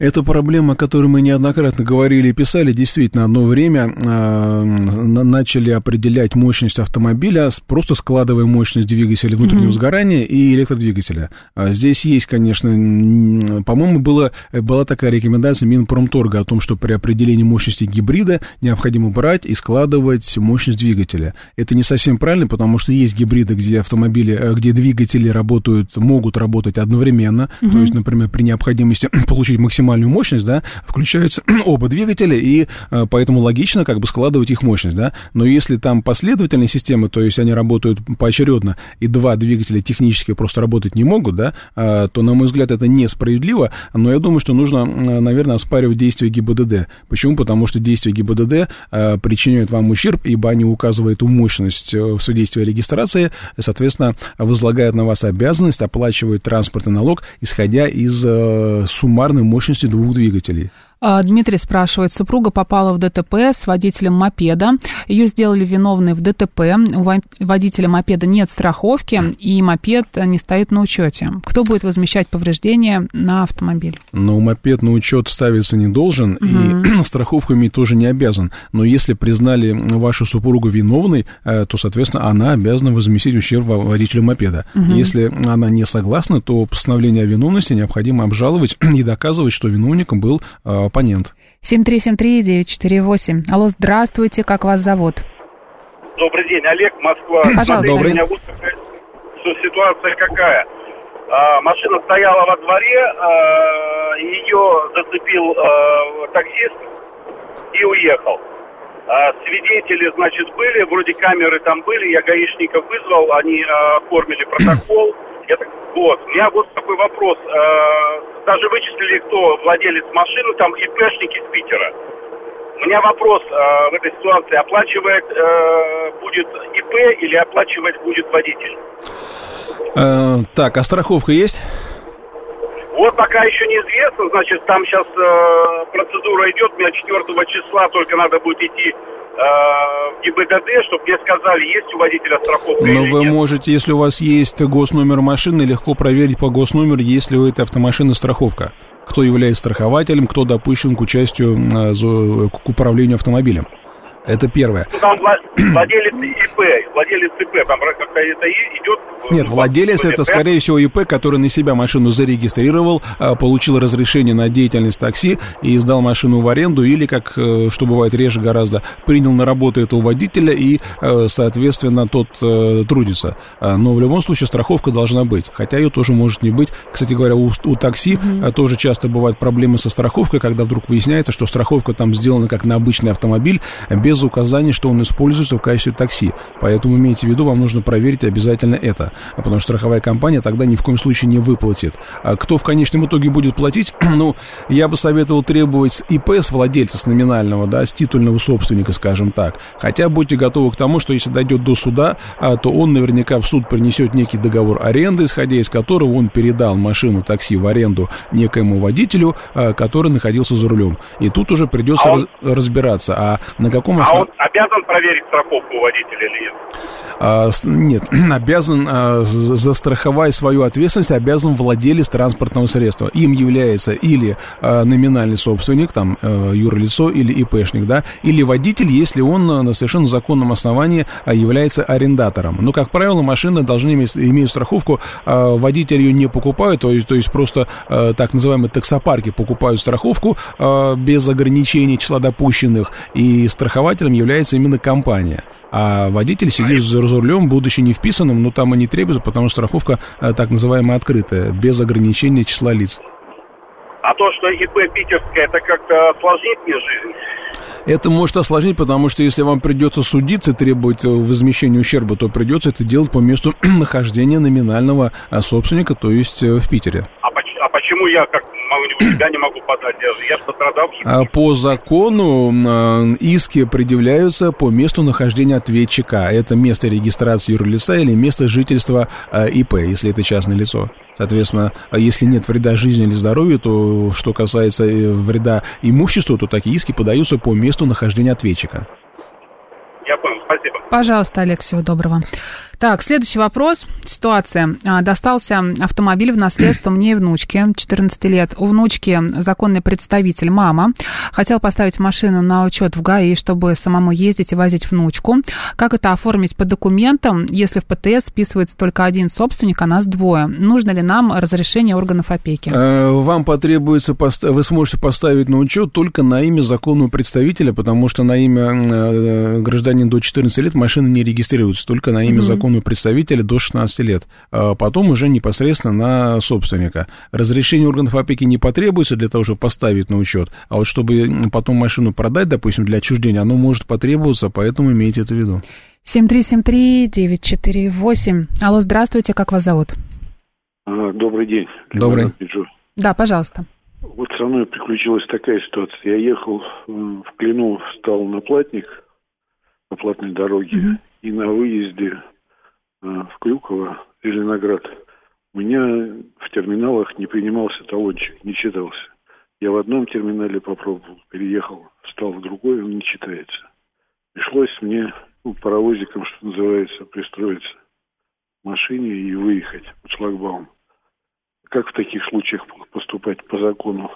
Это проблема, о которой мы неоднократно говорили и писали. Действительно, одно время э, начали определять мощность автомобиля, просто складывая мощность двигателя внутреннего mm-hmm. сгорания и электродвигателя. А здесь есть, конечно, по-моему, было, была такая рекомендация Минпромторга о том, что при определении мощности гибрида необходимо брать и складывать мощность двигателя. Это не совсем правильно, потому что есть гибриды, где автомобили, э, где двигатели работают, могут работать одновременно. Mm-hmm. То есть, например, при необходимости (clears throat) получить максимальную максимальную мощность, да, включаются (clears throat) оба двигателя, и э, поэтому логично как бы складывать их мощность, да. Но если там последовательные системы, то есть они работают поочередно, и два двигателя технически просто работать не могут, да, э, то, на мой взгляд, это несправедливо, но я думаю, что нужно, наверное, оспаривать действия ГИБДД. Почему? Потому что действия ГИБДД э, причиняют вам ущерб, ибо они указывают мощность в о регистрации, соответственно, возлагают на вас обязанность оплачивать транспортный налог, исходя из суммарной мощности 실수 노후도 얘기했잖아요. Дмитрий спрашивает, супруга попала в ДТП с водителем мопеда. Ее сделали виновной в ДТП. У водителя мопеда нет страховки, и мопед не стоит на учете. Кто будет возмещать повреждения на автомобиль? Ну, мопед на учет ставиться не должен, угу. и (clears throat) страховку иметь тоже не обязан. Но если признали вашу супругу виновной, э, то, соответственно, она обязана возместить ущерб водителю мопеда. Угу. Если она не согласна, то постановление о виновности необходимо обжаловать (clears throat) и доказывать, что виновником был э, оппонент. 7373948. Алло, здравствуйте, как вас зовут? Добрый день, Олег, Москва. Пожалуйста. Добрый. Меня что ситуация какая? А, машина стояла во дворе, а, ее зацепил а, таксист и уехал. А, свидетели, значит, были, вроде камеры там были, я гаишников вызвал, они а, оформили протокол. Так, вот, у меня вот такой вопрос. А, даже вычислили, кто владелец машины, там ИПшник из Питера. У меня вопрос э, в этой ситуации. Оплачивает э, будет ИП или оплачивать будет водитель? Э, так, а страховка есть? Вот пока еще неизвестно, значит, там сейчас э, процедура идет, у меня 4 числа только надо будет идти э, в ГИБДД, чтобы мне сказали, есть у водителя страховка Но вы нет. можете, если у вас есть госномер машины, легко проверить по госномеру, есть ли у этой автомашины страховка. Кто является страхователем, кто допущен к участию, э, к управлению автомобилем. Это первое. Ну, там (clears throat) владелец ИП, владелец ИП, там как-то это идет... Нет, владелец это, скорее всего, ИП, который на себя машину зарегистрировал, а, получил разрешение на деятельность такси и сдал машину в аренду, или, как, э, что бывает реже гораздо, принял на работу этого водителя и, э, соответственно, тот э, трудится. А, но в любом случае страховка должна быть, хотя ее тоже может не быть. Кстати говоря, у, у такси mm-hmm. тоже часто бывают проблемы со страховкой, когда вдруг выясняется, что страховка там сделана как на обычный автомобиль, без без указания, что он используется в качестве такси. Поэтому имейте в виду, вам нужно проверить обязательно это, потому что страховая компания тогда ни в коем случае не выплатит. А кто в конечном итоге будет платить? (clears throat) ну, я бы советовал требовать ИП с владельца, с номинального, да, с титульного собственника, скажем так. Хотя будьте готовы к тому, что если дойдет до суда, а, то он наверняка в суд принесет некий договор аренды, исходя из которого он передал машину такси в аренду некоему водителю, а, который находился за рулем. И тут уже придется а он... разбираться, а на каком а он обязан проверить страховку у водителя или нет? А, нет, (clears throat) обязан а, застраховать свою ответственность, обязан владелец транспортного средства. Им является или а, номинальный собственник, там, а, юрлицо или ИПшник, да, или водитель, если он на совершенно законном основании а, является арендатором. Но, как правило, машины должны иметь, иметь страховку, а, водитель ее не покупает, то есть, то есть просто а, так называемые таксопарки покупают страховку а, без ограничений числа допущенных, и страхователем является именно компания а водитель сидит за рулем, будучи не вписанным, но там и не требуется, потому что страховка э, так называемая открытая, без ограничения числа лиц. А то, что ИП питерская, это как-то осложнит мне жизнь? Это может осложнить, потому что если вам придется судиться и требовать э, возмещения ущерба, то придется это делать по месту (clears throat) нахождения номинального э, собственника, то есть в Питере. А, а почему я как себя не могу подать, я, я пострадавший. А по закону э, иски предъявляются по месту нахождения ответчика. Это место регистрации юрлица или место жительства э, ИП, если это частное лицо. Соответственно, а если нет вреда жизни или здоровью, то что касается э, вреда имуществу, то такие иски подаются по месту нахождения ответчика. Я понял, спасибо. Пожалуйста, Олег, всего доброго. Так, следующий вопрос. Ситуация. А, достался автомобиль в наследство мне и внучке, 14 лет. У внучки законный представитель, мама. Хотел поставить машину на учет в ГАИ, чтобы самому ездить и возить внучку. Как это оформить по документам, если в ПТС списывается только один собственник, а нас двое? Нужно ли нам разрешение органов опеки? Э, вам потребуется, вы сможете поставить на учет только на имя законного представителя, потому что на имя э, гражданина до 14 лет машины не регистрируются, только на имя mm-hmm. законного законного представителя до 16 лет, а потом уже непосредственно на собственника. Разрешение органов опеки не потребуется для того, чтобы поставить на учет, а вот чтобы потом машину продать, допустим, для отчуждения, оно может потребоваться, поэтому имейте это в виду. 7373948. Алло, здравствуйте, как вас зовут? А, добрый день. Добрый. Да, пожалуйста. Вот со мной приключилась такая ситуация. Я ехал в Клину, встал на платник, на платной дороге, угу. и на выезде Э, в Крюково, Зеленоград, у меня в терминалах не принимался талончик, не читался. Я в одном терминале попробовал, переехал, встал в другой, он не читается. Пришлось мне ну, паровозиком, что называется, пристроиться в машине и выехать под шлагбаум. Как в таких случаях поступать по закону?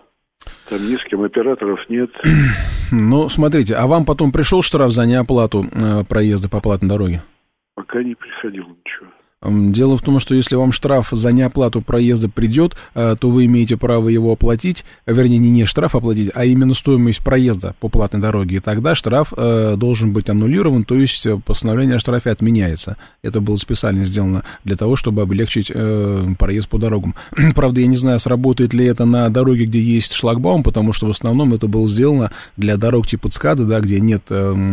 Там ни с кем операторов нет. (clears throat) Ну, смотрите, а вам потом пришел штраф за неоплату э, проезда по платной дороге? Пока не приходило ничего. Дело в том, что если вам штраф за неоплату проезда придет, э, то вы имеете право его оплатить, вернее, не, не штраф оплатить, а именно стоимость проезда по платной дороге. И тогда штраф э, должен быть аннулирован, то есть э, постановление о штрафе отменяется. Это было специально сделано для того, чтобы облегчить проезд по дорогам. (clears throat) Правда, я не знаю, сработает ли это на дороге, где есть шлагбаум, потому что в основном это было сделано для дорог типа ЦКАДа, да, где нет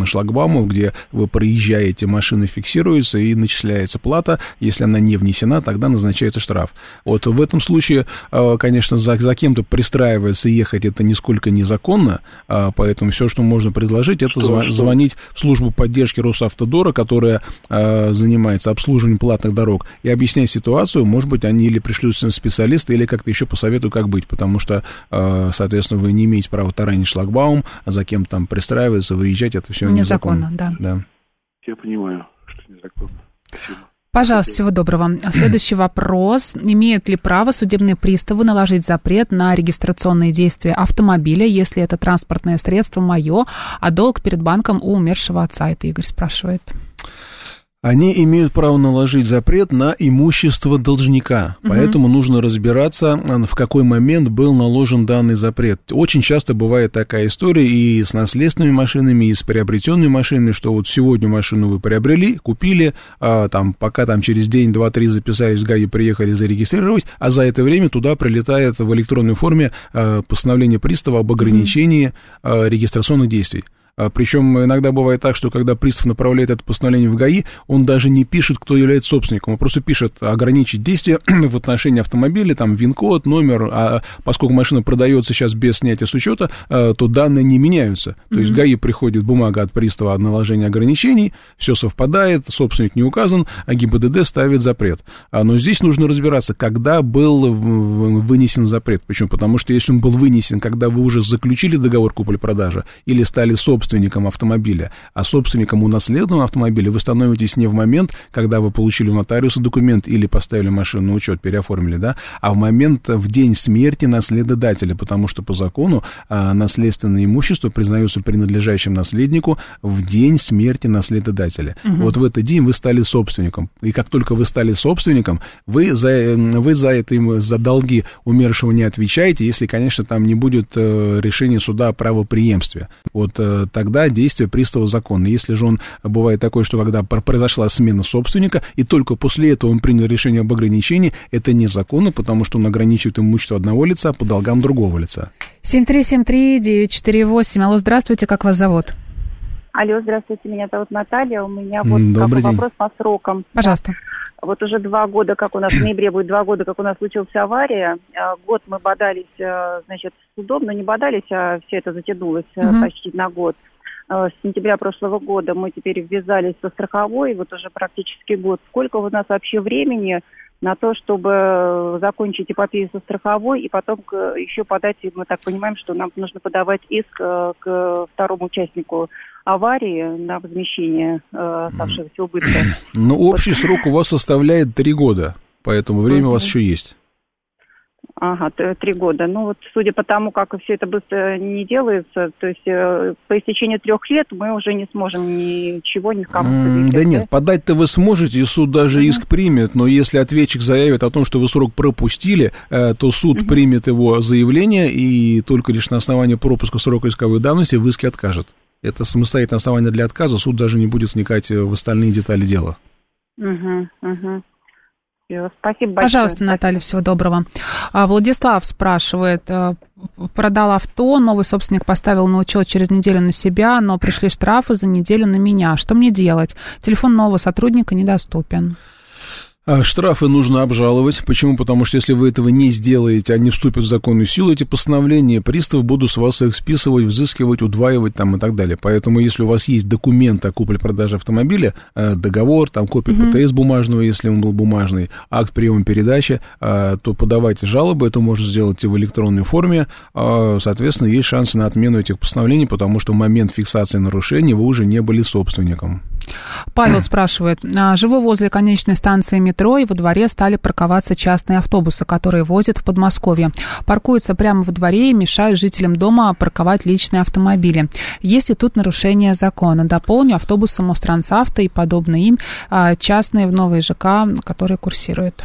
шлагбаумов, где вы проезжаете, машины фиксируются и начисляется плата, если она не внесена, тогда назначается штраф. Вот в этом случае, э, конечно, за, за кем-то пристраиваться и ехать это нисколько незаконно, а, поэтому все, что можно предложить, это что, зв- звонить в службу поддержки Росавтодора, которая э, занимается обслуживанием платных дорог, и объяснять ситуацию, может быть, они или пришлют специалиста, или как-то еще посоветуют, как быть, потому что, э, соответственно, вы не имеете права таранить шлагбаум, а за кем там пристраиваться, выезжать, это все незаконно. Незаконно, да. да. Я понимаю, что незаконно. Спасибо. Пожалуйста, всего доброго. Следующий (clears throat) вопрос. Имеют ли право судебные приставы наложить запрет на регистрационные действия автомобиля, если это транспортное средство мое, а долг перед банком у умершего отца? Это Игорь спрашивает они имеют право наложить запрет на имущество должника. Угу. Поэтому нужно разбираться, в какой момент был наложен данный запрет. Очень часто бывает такая история и с наследственными машинами, и с приобретенными машинами, что вот сегодня машину вы приобрели, купили, а, там, пока там через день, два, три записались в ГАИ, приехали зарегистрировать, а за это время туда прилетает в электронной форме а, постановление пристава об ограничении а, регистрационных действий. А, Причем иногда бывает так, что когда пристав направляет это постановление в ГАИ, он даже не пишет, кто является собственником. Он просто пишет ограничить действие (clears throat) в отношении автомобиля, там ВИН-код, номер. А поскольку машина продается сейчас без снятия с учета, а, то данные не меняются. То mm-hmm. есть ГАИ приходит бумага от пристава о наложении ограничений, все совпадает, собственник не указан, а ГИБДД ставит запрет. А, но здесь нужно разбираться, когда был вынесен запрет. Почему? Потому что если он был вынесен, когда вы уже заключили договор купли-продажи или стали собственником, собственником автомобиля, а собственником унаследованного автомобиля вы становитесь не в момент, когда вы получили у нотариуса документ или поставили машину на учет, переоформили, да, а в момент, в день смерти наследодателя, потому что по закону а, наследственное имущество признается принадлежащим наследнику в день смерти наследодателя. Угу. Вот в этот день вы стали собственником. И как только вы стали собственником, вы за, вы за это, за долги умершего не отвечаете, если, конечно, там не будет э, решения суда о правоприемстве. Вот э, тогда действие пристава законно. Если же он бывает такое, что когда произошла смена собственника, и только после этого он принял решение об ограничении, это незаконно, потому что он ограничивает имущество одного лица по долгам другого лица. 7373948. Алло, здравствуйте, как вас зовут? Алло, здравствуйте, меня зовут Наталья. У меня вот Добрый такой день. вопрос по срокам. Пожалуйста. Вот уже два года, как у нас в ноябре будет два года, как у нас случилась авария. А, год мы бодались, а, значит, судом, но не бодались, а все это затянулось угу. почти на год. С сентября прошлого года мы теперь ввязались со страховой, вот уже практически год. Сколько у нас вообще времени на то, чтобы закончить эпопею со страховой и потом еще подать, мы так понимаем, что нам нужно подавать иск э, к второму участнику аварии на возмещение э, оставшегося убытка. (clears throat) Ну, общий срок у вас составляет три года, поэтому время у вас еще есть. Ага, три года. Ну вот, судя по тому, как все это быстро не делается, то есть э, по истечении трех лет мы уже не сможем ничего, ни в кому Да нет, подать-то вы сможете, и суд даже uh-huh. иск примет, но если ответчик заявит о том, что вы срок пропустили, э, то суд uh-huh. примет его заявление, и только лишь на основании пропуска срока исковой давности в иске откажет. Это самостоятельное основание для отказа, суд даже не будет вникать в остальные детали дела. Угу, угу. Спасибо большое. Пожалуйста, Наталья, всего доброго. А, Владислав спрашивает, э, продал авто, новый собственник поставил на учет через неделю на себя, но пришли штрафы за неделю на меня. Что мне делать? Телефон нового сотрудника недоступен. А штрафы нужно обжаловать. Почему? Потому что если вы этого не сделаете, они вступят в законную силу, эти постановления, приставы будут с вас их списывать, взыскивать, удваивать там и так далее. Поэтому, если у вас есть документ о купле-продаже автомобиля, э, договор, там копия угу. ПТС бумажного, если он был бумажный, акт приема передачи, э, то подавайте жалобы, это можно сделать и в электронной форме. А, соответственно, есть шансы на отмену этих постановлений, потому что в момент фиксации нарушений вы уже не были собственником. Павел спрашивает. «А, живу возле конечной станции метро, и во дворе стали парковаться частные автобусы, которые возят в Подмосковье. Паркуются прямо во дворе и мешают жителям дома парковать личные автомобили. Есть ли тут нарушение закона? Дополню, автобусы Мострансавто и подобные им а, частные в новые ЖК, которые курсируют.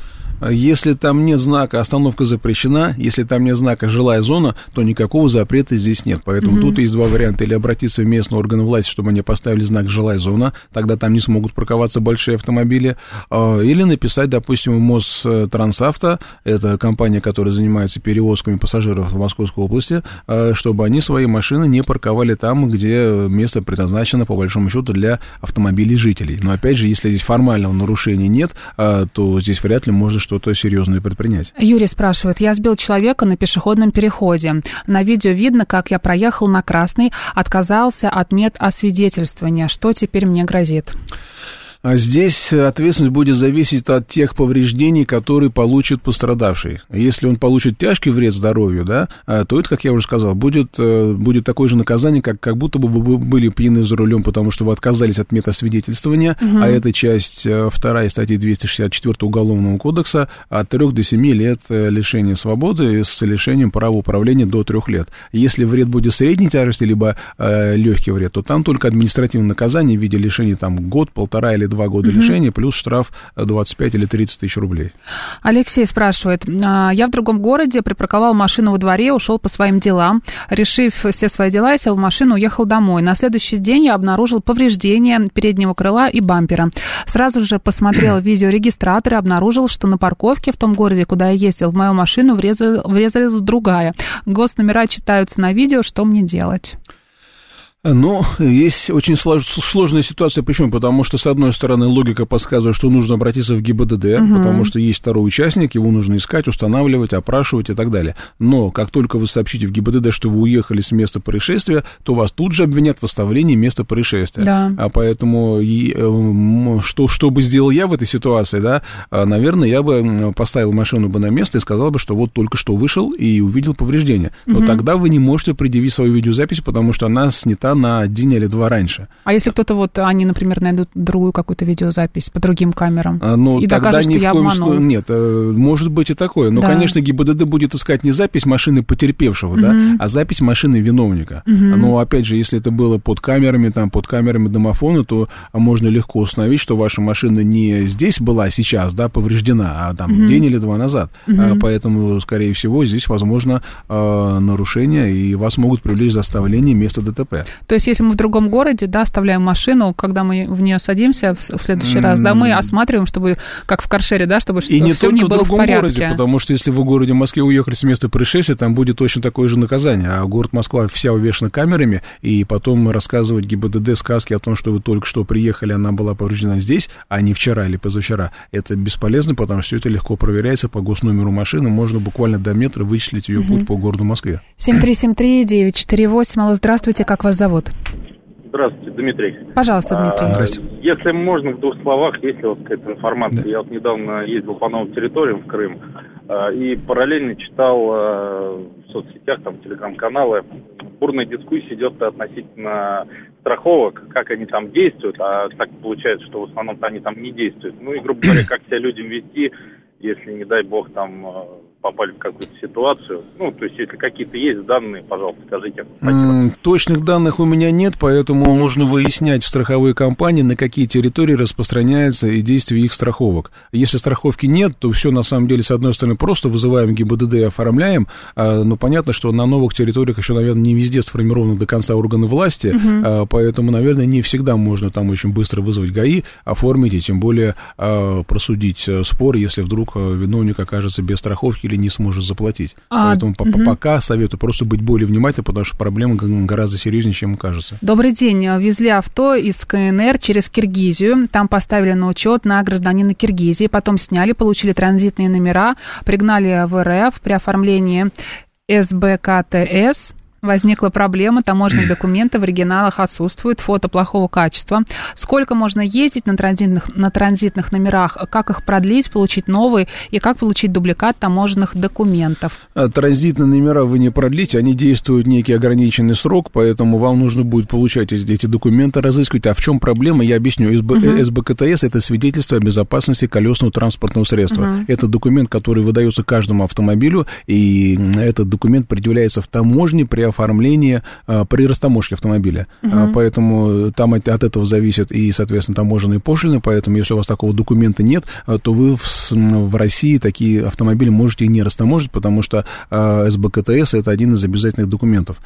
Если там нет знака «остановка запрещена», если там нет знака «жилая зона», то никакого запрета здесь нет. Поэтому mm-hmm. тут есть два варианта. Или обратиться в местные органы власти, чтобы они поставили знак «жилая зона», тогда там не смогут парковаться большие автомобили. А, или написать, допустим, в Мострансавто, это компания, которая занимается перевозками пассажиров в Московской области, а, чтобы они свои машины не парковали там, где место предназначено, по большому счету, для автомобилей жителей. Но, опять же, если здесь формального нарушения нет, а, то здесь вряд ли можно что-то серьезное предпринять. Юрий спрашивает, я сбил человека на пешеходном переходе. На видео видно, как я проехал на красный, отказался от мед освидетельствования. Что теперь мне грозит? А здесь ответственность будет зависеть от тех повреждений, которые получит пострадавший. Если он получит тяжкий вред здоровью, да, а, то это, как я уже сказал, будет, э, будет такое же наказание, как, как будто бы вы были пьяны за рулем, потому что вы отказались от метасвидетельствования, угу. а это часть э, вторая статьи 264 Уголовного кодекса от 3 до 7 лет э, лишения свободы с лишением права управления до 3 лет. Если вред будет средней тяжести, либо э, легкий вред, то там только административное наказание в виде лишения там год, полтора или два года угу. лишения, плюс штраф 25 или 30 тысяч рублей. Алексей спрашивает, «А, я в другом городе припарковал машину во дворе, ушел по своим делам, решив все свои дела, я сел в машину, уехал домой. На следующий день я обнаружил повреждение переднего крыла и бампера. Сразу же посмотрел (clears throat) видеорегистратор и обнаружил, что на парковке в том городе, куда я ездил, в мою машину врезал, врезалась другая. Госномера читаются на видео, что мне делать? Но есть очень сложная ситуация. Почему? Потому что, с одной стороны, логика подсказывает, что нужно обратиться в ГИБДД, угу. потому что есть второй участник, его нужно искать, устанавливать, опрашивать и так далее. Но как только вы сообщите в ГИБДД, что вы уехали с места происшествия, то вас тут же обвинят в оставлении места происшествия. Да. А поэтому, и, э, что, что бы сделал я в этой ситуации, да, а, наверное, я бы поставил машину бы на место и сказал бы, что вот только что вышел и увидел повреждения. Но угу. тогда вы не можете предъявить свою видеозапись, потому что она снята на день или два раньше. А если кто-то вот, они, например, найдут другую какую-то видеозапись по другим камерам а, ну, и тогда докажут, ни что в я коем обманул? Случае, нет, э, может быть и такое. Но, да. конечно, ГИБДД будет искать не запись машины потерпевшего, угу. да, а запись машины виновника. Угу. Но, опять же, если это было под камерами, там, под камерами домофона, то можно легко установить, что ваша машина не здесь была сейчас, да, повреждена, а там угу. день или два назад. Угу. А, поэтому, скорее всего, здесь возможно нарушение, и вас могут привлечь за оставление места ДТП. То есть, если мы в другом городе, да, оставляем машину, когда мы в нее садимся в, в следующий mm-hmm. раз, да, мы осматриваем, чтобы, как в каршере, да, чтобы и не все не было в другом в порядке. городе, потому что если вы в городе Москве уехали с места происшествия, там будет точно такое же наказание. А город Москва вся увешана камерами, и потом рассказывать ГИБДД сказки о том, что вы только что приехали, она была повреждена здесь, а не вчера или позавчера, это бесполезно, потому что все это легко проверяется по госномеру машины, можно буквально до метра вычислить ее mm-hmm. путь по городу Москве. 7373948, алло, здравствуйте, как вас зовут? Здравствуйте, Дмитрий. Пожалуйста, Дмитрий. А, Здравствуйте. Если можно, в двух словах, есть ли у вас какая-то информация? Да. Я вот недавно ездил по новым территориям в Крым а, и параллельно читал а, в соцсетях, там, телеграм-каналы, бурная дискуссия идет относительно страховок, как они там действуют, а так получается, что в основном они там не действуют. Ну и, грубо говоря, как себя людям вести, если, не дай бог, там попали в какую-то ситуацию. Ну, то есть, если какие-то есть данные, пожалуйста, скажите. Спасибо. Точных данных у меня нет, поэтому нужно выяснять в страховой компании, на какие территории распространяется и действие их страховок. Если страховки нет, то все на самом деле, с одной стороны, просто вызываем ГИБДД и оформляем, а, но понятно, что на новых территориях еще, наверное, не везде сформированы до конца органы власти, угу. а, поэтому, наверное, не всегда можно там очень быстро вызвать ГАИ, оформить и тем более а, просудить э, спор, если вдруг э, виновник окажется без страховки или не сможет заплатить. А, Поэтому угу. пока советую просто быть более внимательным, потому что проблема гораздо серьезнее, чем кажется. Добрый день. Везли авто из КНР через Киргизию. Там поставили на учет на гражданина Киргизии. Потом сняли, получили транзитные номера, пригнали в РФ при оформлении СБКТС возникла проблема, таможенные (clears throat) документы в оригиналах отсутствуют, фото плохого качества. Сколько можно ездить на транзитных, на транзитных номерах, как их продлить, получить новые, и как получить дубликат таможенных документов? А транзитные номера вы не продлите, они действуют некий ограниченный срок, поэтому вам нужно будет получать эти, эти документы, разыскивать. А в чем проблема, я объясню. СБ, uh-huh. СБКТС – это свидетельство о безопасности колесного транспортного средства. Uh-huh. Это документ, который выдается каждому автомобилю, и этот документ предъявляется в таможне при оформления а, при растаможке автомобиля. Угу. Поэтому там от, от этого зависит и, соответственно, таможенные пошлины, поэтому если у вас такого документа нет, а, то вы в, в России такие автомобили можете и не растаможить, потому что СБКТС это один из обязательных документов.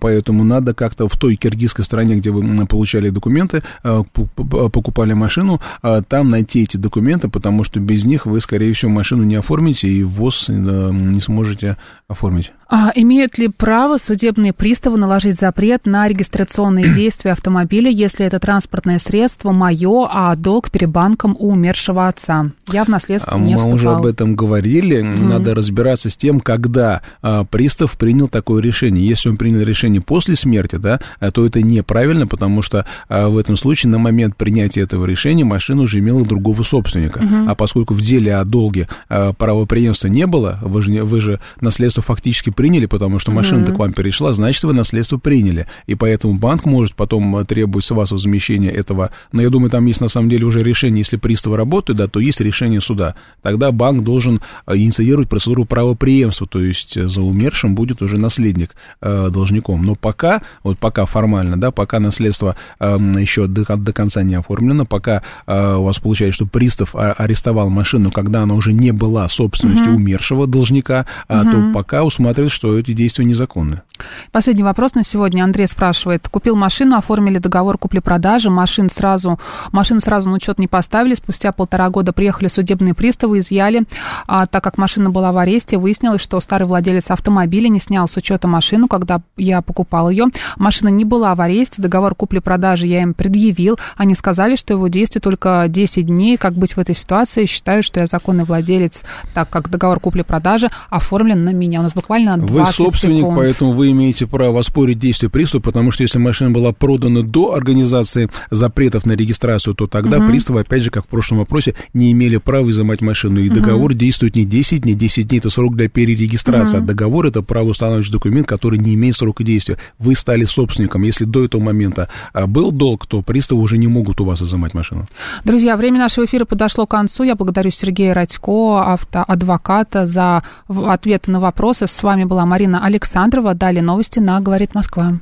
Поэтому надо как-то в той киргизской стране, где вы получали документы, покупали машину, там найти эти документы, потому что без них вы, скорее всего, машину не оформите и ВОЗ не сможете оформить. А имеют ли право судебные судебные приставы наложить запрет на регистрационные (clears throat) действия автомобиля, если это транспортное средство мое, а долг перед банком у умершего отца. Я в наследство не Мы вступал. уже об этом говорили. Mm-hmm. Надо разбираться с тем, когда а, пристав принял такое решение. Если он принял решение после смерти, да, то это неправильно, потому что а, в этом случае на момент принятия этого решения машина уже имела другого собственника. Mm-hmm. А поскольку в деле о долге а, правопреемства не было, вы же, вы же наследство фактически приняли, потому что машина-то mm-hmm. к вам перешла, значит, вы наследство приняли. И поэтому банк может потом требовать с вас возмещения этого. Но я думаю, там есть на самом деле уже решение, если приставы работают, да, то есть решение суда. Тогда банк должен инициировать процедуру правопреемства, то есть за умершим будет уже наследник э, должником. Но пока, вот пока формально, да, пока наследство э, еще до, до конца не оформлено, пока э, у вас получается, что пристав арестовал машину, когда она уже не была собственностью угу. умершего должника, угу. то пока усматривает, что эти действия незаконны. Последний вопрос на сегодня. Андрей спрашивает. Купил машину, оформили договор купли-продажи, машин сразу, машину сразу на учет не поставили. Спустя полтора года приехали судебные приставы, изъяли. А, так как машина была в аресте, выяснилось, что старый владелец автомобиля не снял с учета машину, когда я покупал ее. Машина не была в аресте, договор купли-продажи я им предъявил. Они сказали, что его действие только 10 дней. Как быть в этой ситуации? Считаю, что я законный владелец, так как договор купли-продажи оформлен на меня. У нас буквально 20 Вы собственник, секунд. поэтому вы имеете право оспорить действие пристава, потому что если машина была продана до организации запретов на регистрацию, то тогда угу. приставы, опять же, как в прошлом вопросе, не имели права изымать машину. И угу. договор действует не 10 дней, 10 дней это срок для перерегистрации, угу. а договор это правоустанавливающий документ, который не имеет срока действия. Вы стали собственником. Если до этого момента а, был долг, то приставы уже не могут у вас изымать машину. Друзья, время нашего эфира подошло к концу. Я благодарю Сергея Радько, автоадвоката, за ответы на вопросы. С вами была Марина Александрова. Далее новости на «Говорит Москва».